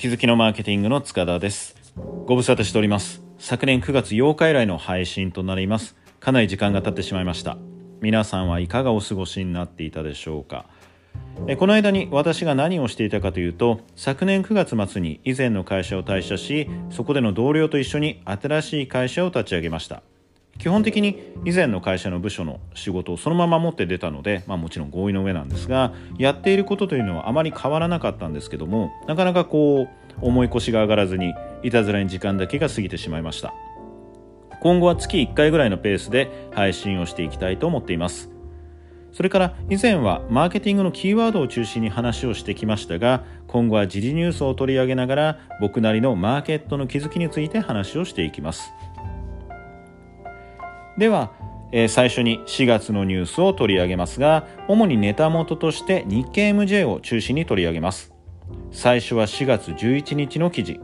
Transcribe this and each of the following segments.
気づきのマーケティングの塚田です。ご無沙汰しております。昨年9月8日以来の配信となります。かなり時間が経ってしまいました。皆さんはいかがお過ごしになっていたでしょうか。この間に私が何をしていたかというと昨年9月末に以前の会社を退社しそこでの同僚と一緒に新しい会社を立ち上げました。基本的に以前の会社の部署の仕事をそのまま持って出たので、まあ、もちろん合意の上なんですがやっていることというのはあまり変わらなかったんですけどもなかなかこう重い腰が上がらずにいたずらに時間だけが過ぎてしまいました。今後は月1回ぐらいのペースで配信をしていきたいと思っています。それから以前はマーケティングのキーワードを中心に話をしてきましたが今後は時事ニュースを取り上げながら僕なりのマーケットの気づきについて話をしていきます。では、えー、最初に4月のニュースを取り上げますが主にネタ元として日経 MJ を中心に取り上げます。最初は4月11日の記事。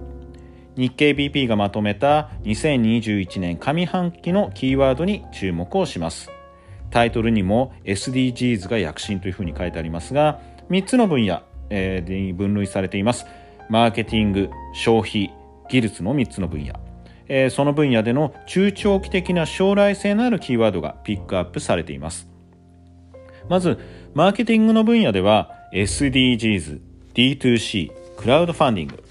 日経 BP がまとめた2021年上半期のキーワードに注目をします。タイトルにも SDGs が躍進というふうに書いてありますが3つの分野に分類されています。マーケティング消費技術の3つの分野。えー、その分野での中長期的な将来性のあるキーワードがピックアップされています。まずマーケティングの分野では SDGs、D2C、クラウドファンディング。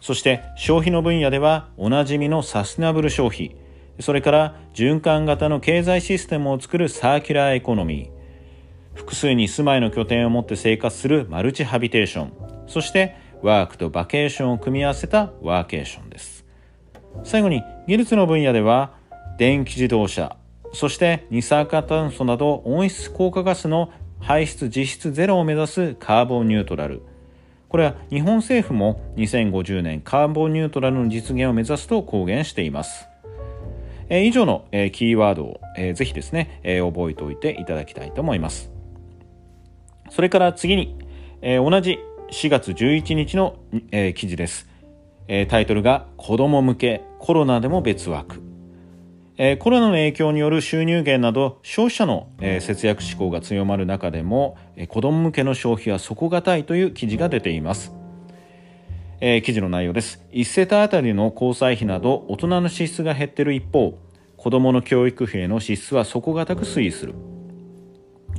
そして消費の分野ではおなじみのサステナブル消費。それから循環型の経済システムを作るサーキュラーエコノミー。複数に住まいの拠点を持って生活するマルチハビテーション。そしてワークとバケーションを組み合わせたワーケーションです。最後に技術の分野では電気自動車そして二酸化炭素など温室効果ガスの排出実質ゼロを目指すカーボンニュートラルこれは日本政府も2050年カーボンニュートラルの実現を目指すと公言しています。え以上の、えキーワードを、えー、ぜひですね、え覚えておいていただきたいと思います。それから次に、え同じ4月11日の、え記事です。えタイトルが子供向けコロナでも別枠、えコロナの影響による収入減など消費者の、え節約志向が強まる中でも、え子供向けの消費は底堅いという記事が出ています、え記事の内容です。1世帯あたりの交際費など大人の支出が減っている一方子供の教育費への支出は底堅く推移する。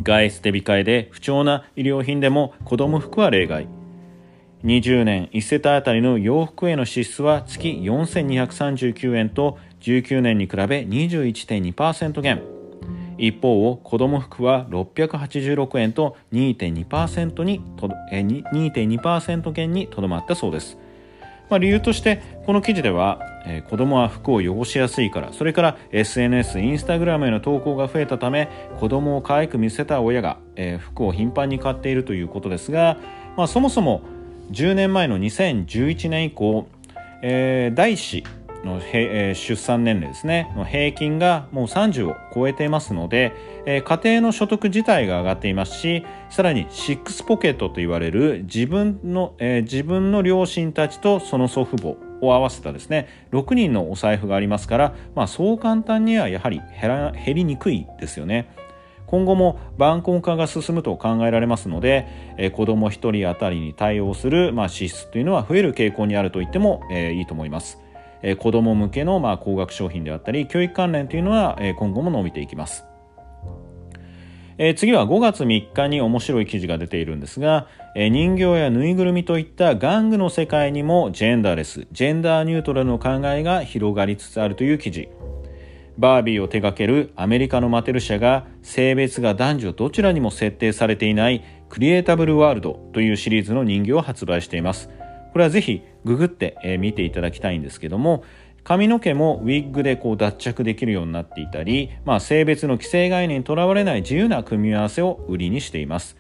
外出手控えで不調な衣料品でも子供服は例外。20年1世帯当たりの洋服への支出は月4239円と19年に比べ21.2%減。一方を子供服は686円と2.2%にと2.2%減にとどまったそうです、まあ、理由としてこの記事では、えー、子供は服を汚しやすいからそれから SNS インスタグラムへの投稿が増えたため子供を可愛く見せた親が、えー、服を頻繁に買っているということですが、まあ、そもそも10年前の2011年以降、えー、第子の、えー、出産年齢ですねの平均がもう30を超えていますので、えー、家庭の所得自体が上がっていますしさらにシックスポケットと言われる自分の、えー、自分の両親たちとその祖父母を合わせたですね6人のお財布がありますから、まあ、そう簡単にはやはり減ら減りにくいですよね。今後も晩婚化が進むと考えられますので、えー、子ども1人当たりに対応する、まあ、支出というのは増える傾向にあると言っても、えー、いいと思います。えー、子ども向けの、まあ、高額商品であったり教育関連というのは、え、今後も伸びていきます。え、次は5月3日に面白い記事が出ているんですが、え、人形やぬいぐるみといった玩具の世界にもジェンダーレス、ジェンダーニュートラルの考えが広がりつつあるという記事。バービーを手掛けるアメリカのマテル社が性別が男女どちらにも設定されていないクリエイタブルワールドというシリーズの人形を発売しています。これはぜひググって見ていただきたいんですけども髪の毛もウィッグでこう脱着できるようになっていたり、まあ、性別の既成概念にとらわれない自由な組み合わせを売りにしています。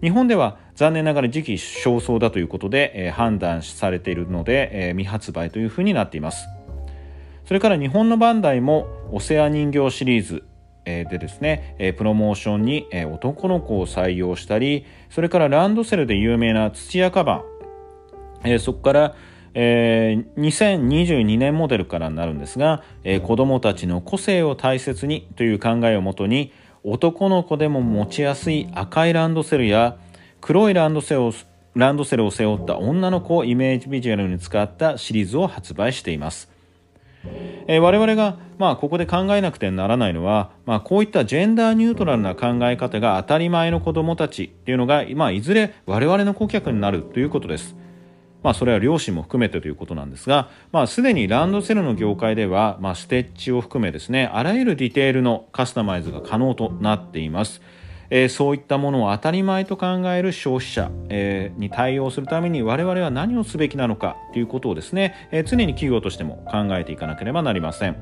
日本では残念ながら時期尚早だということで、判断されているので、未発売というふうになっています。それから日本のバンダイもオセア人形シリーズでですね、プロモーションに男の子を採用したり、それからランドセルで有名な土屋カバン、そこから、え、2022年モデルからになるんですが、え、子どもたちの個性を大切にという考えをもとに男の子でも持ちやすい赤いランドセルや黒いランドセルをランドセルを背負った女の子をイメージビジュアルに使ったシリーズを発売しています。えー、我々が、まあ、ここで考えなくてはならないのは、まあ、こういったジェンダーニュートラルな考え方が当たり前の子どもたちっていうのが、まあ、いずれ我々の顧客になるということです。まあ、それは両親も含めてということなんですが、まあ、すでにランドセルの業界では、まあ、ステッチを含めですねあらゆるディテールのカスタマイズが可能となっています。えー、そういったものを当たり前と考える消費者、えー、に対応するために我々は何をすべきなのかということをですね、えー、常に企業としても考えていかなければなりません。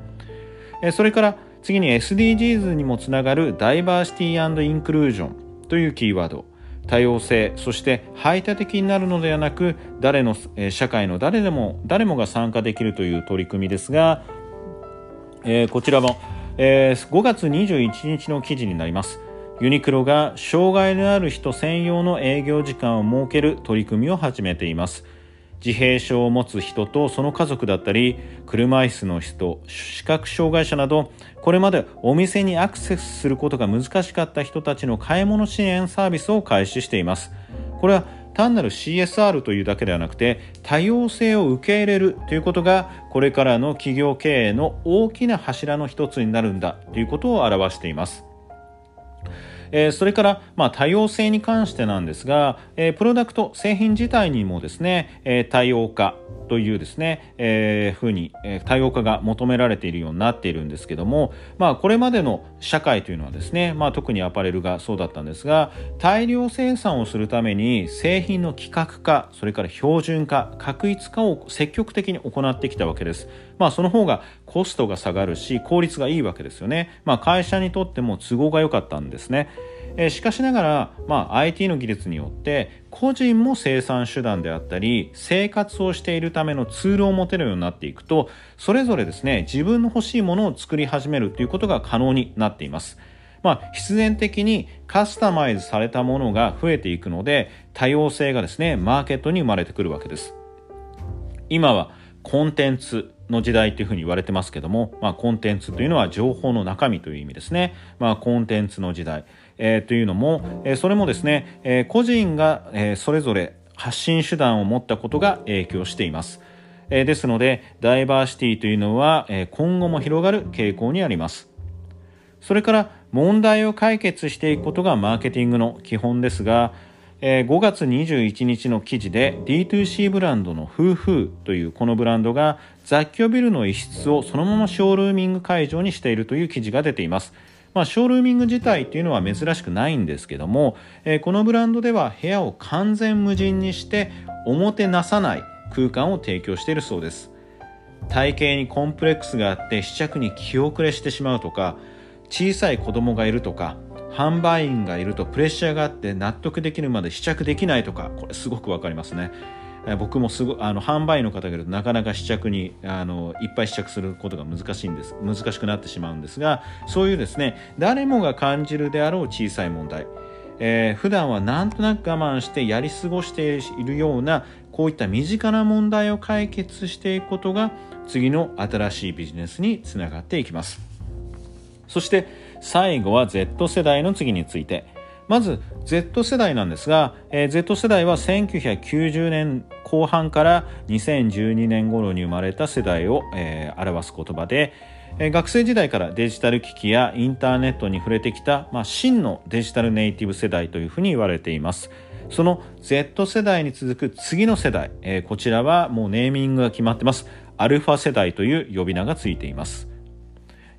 えそれから次に SDGs にもつながるダイバーシティインクルージョンというキーワード多様性そして排他的になるのではなく誰の、え社会の誰でも誰もが参加できるという取り組みですが、えこちらも、え5月21日の記事になりますユニクロが障害のある人専用の営業時間を設ける取り組みを始めています。自閉症を持つ人とその家族だったり車椅子の人視覚障害者などこれまでお店にアクセスすることが難しかった人たちの買い物支援サービスを開始しています。これは単なる CSR というだけではなくて多様性を受け入れるということがこれからの企業経営の大きな柱の一つになるんだということを表しています。え、それから、ま、多様性に関してなんですが、え、プロダクト製品自体にもですね、え、多様化というですね、えー、ふうに、え、多様化が求められているようになっているんですけども、まあ、これまでの社会というのはですね、まあ、特にアパレルがそうだったんですが大量生産をするために製品の規格化それから標準化確一化を積極的に行ってきたわけです。まあ、その方がコストが下がるし効率がいいわけですよね。まあ、会社にとっても都合が良かったんですね。えしかしながら、まあ、IT の技術によって個人も生産手段であったり生活をしているためのツールを持てるようになっていくとそれぞれですね自分の欲しいものを作り始めるということが可能になっています。まあ、必然的にカスタマイズされたものが増えていくので多様性がですねマーケットに生まれてくるわけです。今はコンテンツの時代というふうに言われてますけども、まあ、コンテンツというのは情報の中身という意味ですね。まあ、コンテンツの時代、えー、というのも、えー、それもですね、えー、個人が、えー、それぞれ発信手段を持ったことが影響しています。えー、ですので、ダイバーシティというのは、えー、今後も広がる傾向にあります。それから問題を解決していくことがマーケティングの基本ですが、え5月21日の記事で D2C ブランドのフーフーというこのブランドが雑居ビルの一室をそのままショールーミング会場にしているという記事が出ています。まあ、ショールーミング自体っていうのは珍しくないんですけども、えー、このブランドでは部屋を完全無人にしておもてなさない空間を提供しているそうです体型にコンプレックスがあって試着に気遅れしてしまうとか小さい子供がいるとか販売員がいるとプレッシャーがあって納得できるまで試着できないとかこれすごくわかりますね。僕もすごあの販売員の方がいるとなかなか試着にあのいっぱい試着することが難しいんです。難しくなってしまうんですがそういうですね誰もが感じるであろう小さい問題、えー、普段はなんとなく我慢してやり過ごしているようなこういった身近な問題を解決していくことが次の新しいビジネスにつながっていきます。そして最後は Z 世代の次についてまず Z 世代なんですが、えー、Z 世代は1990年後半から2012年頃に生まれた世代を、えー、表す言葉で、えー、学生時代からデジタル機器やインターネットに触れてきた、まあ、真のデジタルネイティブ世代というふうに言われています。その Z 世代に続く次の世代、えー、こちらはもうネーミングが決まってます。アルファ世代という呼び名がついています。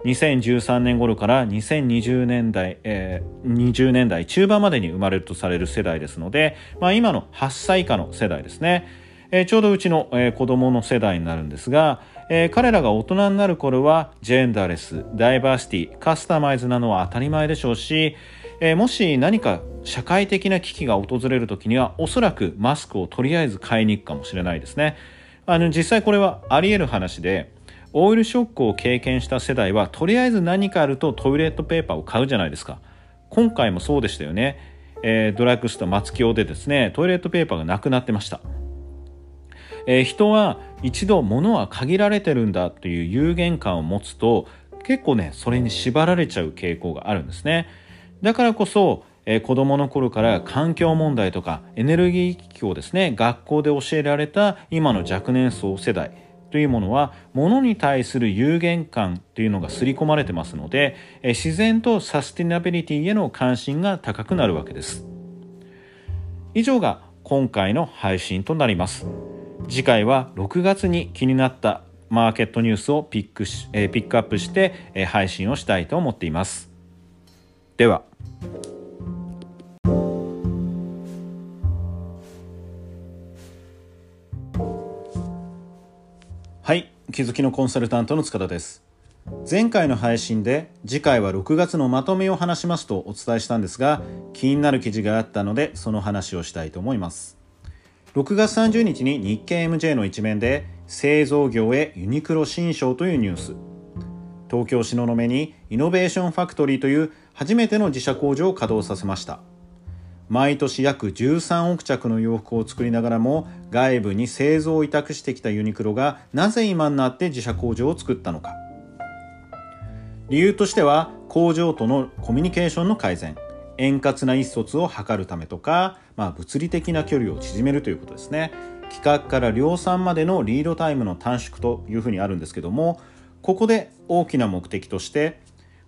2013年頃から2020年代、えー、20年代中盤までに生まれるとされる世代ですので、まあ、今の8歳以下の世代ですね、えー、ちょうどうちの、えー、子供の世代になるんですが、えー、彼らが大人になる頃はジェンダーレスダイバーシティカスタマイズなのは当たり前でしょうし、えー、もし何か社会的な危機が訪れる時にはおそらくマスクをとりあえず買いに行くかもしれないですね。あの実際これはあり得る話でオイルショックを経験した世代はとりあえず何かあるとトイレットペーパーを買うじゃないですか。今回もそうでしたよね、えー、ドラッグストア松清でですねトイレットペーパーがなくなってました、えー、人は一度物は限られてるんだという有限感を持つと結構ねそれに縛られちゃう傾向があるんですね。だからこそ、え子供の頃から環境問題とかエネルギー危機をですね学校で教えられた今の若年層世代。というものは物に対する有限感というのが刷り込まれてますので自然とサスティナビリティへの関心が高くなるわけです。以上が今回の配信となります。次回は6月に気になったマーケットニュースをピックし、えピックアップして、え配信をしたいと思っています。では。気づきのコンサルタントの塚田です。前回の配信で次回は6月のまとめを話しますとお伝えしたんですが気になる記事があったのでその話をしたいと思います。6月30日に日経 MJ の一面で製造業へユニクロ新章というニュース。東京東雲にイノベーションファクトリーという初めての自社工場を稼働させました。毎年約13億着の洋服を作りながらも外部に製造を委託してきたユニクロがなぜ今になって自社工場を作ったのか。理由としては工場とのコミュニケーションの改善円滑な意思疎通を図るためとか、まあ、物理的な距離を縮めるということですね。企画から量産までのリードタイムの短縮というふうにあるんですけどもここで大きな目的として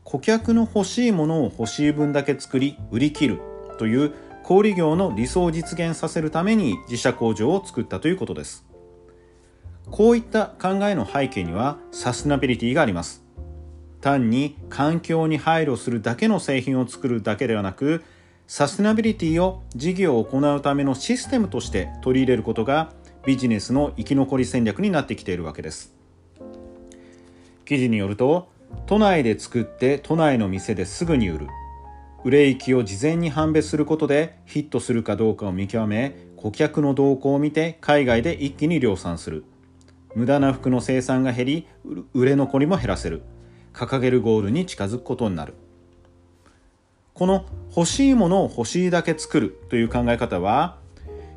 顧客の欲しいものを欲しい分だけ作り売り切るという小売業の理想を実現させるために自社工場を作ったということです。こういった考えの背景にはサステナビリティがあります。単に環境に配慮するだけの製品を作るだけではなくサステナビリティを事業を行うためのシステムとして取り入れることがビジネスの生き残り戦略になってきているわけです。記事によると都内で作って都内の店ですぐに売る。売れ行きを事前に判別することでヒットするかどうかを見極め顧客の動向を見て海外で一気に量産する。無駄な服の生産が減り売れ残りも減らせる。掲げるゴールに近づくことになる。この欲しいものを欲しいだけ作るという考え方は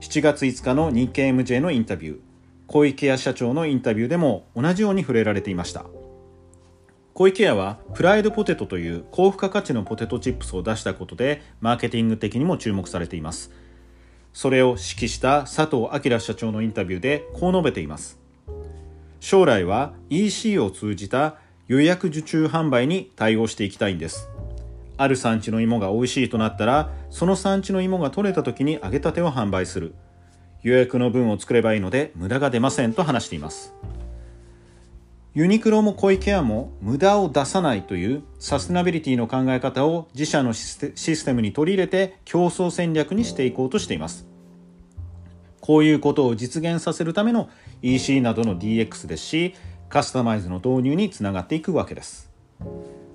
7月5日の日経 MJ のインタビュー小池屋社長のインタビューでも同じように触れられていました。小池屋はプライドポテトという高付加価値のポテトチップスを出したことでマーケティング的にも注目されています。それを指揮した佐藤明社長のインタビューでこう述べています。将来は EC を通じた予約受注販売に対応していきたいんです。ある産地の芋が美味しいとなったらその産地の芋が取れた時に揚げたてを販売する。予約の分を作ればいいので無駄が出ませんと話しています。ユニクロも小池屋も無駄を出さないというサステナビリティの考え方を自社のシステムに取り入れて競争戦略にしていこうとしています。こういうことを実現させるための EC などの DX ですし、カスタマイズの導入につながっていくわけです。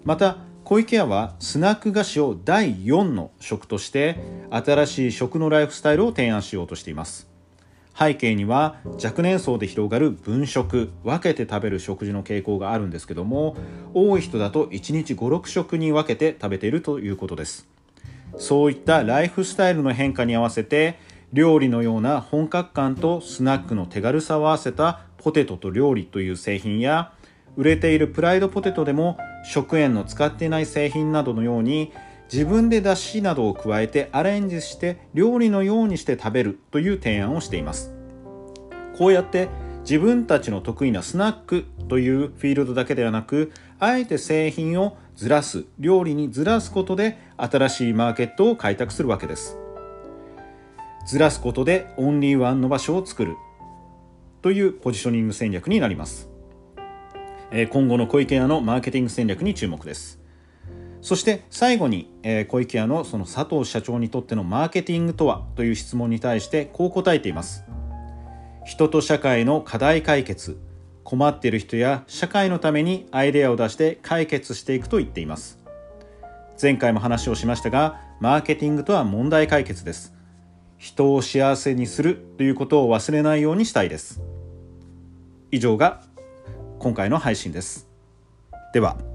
また、小池屋はスナック菓子を第4の食として新しい食のライフスタイルを提案しようとしています。背景には若年層で広がる分食分けて食べる食事の傾向があるんですけども多い人だと1日56食に分けて食べているということです。そういったライフスタイルの変化に合わせて料理のような本格感とスナックの手軽さを合わせたポテトと料理という製品や売れているプライドポテトでも食塩の使っていない製品などのように自分で出汁などを加えてアレンジして料理のようにして食べるという提案をしています。こうやって自分たちの得意なスナックというフィールドだけではなくあえて製品をずらす料理にずらすことで新しいマーケットを開拓するわけです。ずらすことでオンリーワンの場所を作るというポジショニング戦略になります。今後の小池屋のマーケティング戦略に注目です。そして最後に、えー、小池屋のその佐藤社長にとってのマーケティングとはという質問に対してこう答えています。人と社会の課題解決困っている人や社会のためにアイデアを出して解決していくと言っています。前回も話をしましたがマーケティングとは問題解決です。人を幸せにするということを忘れないようにしたいです。以上が今回の配信です。では。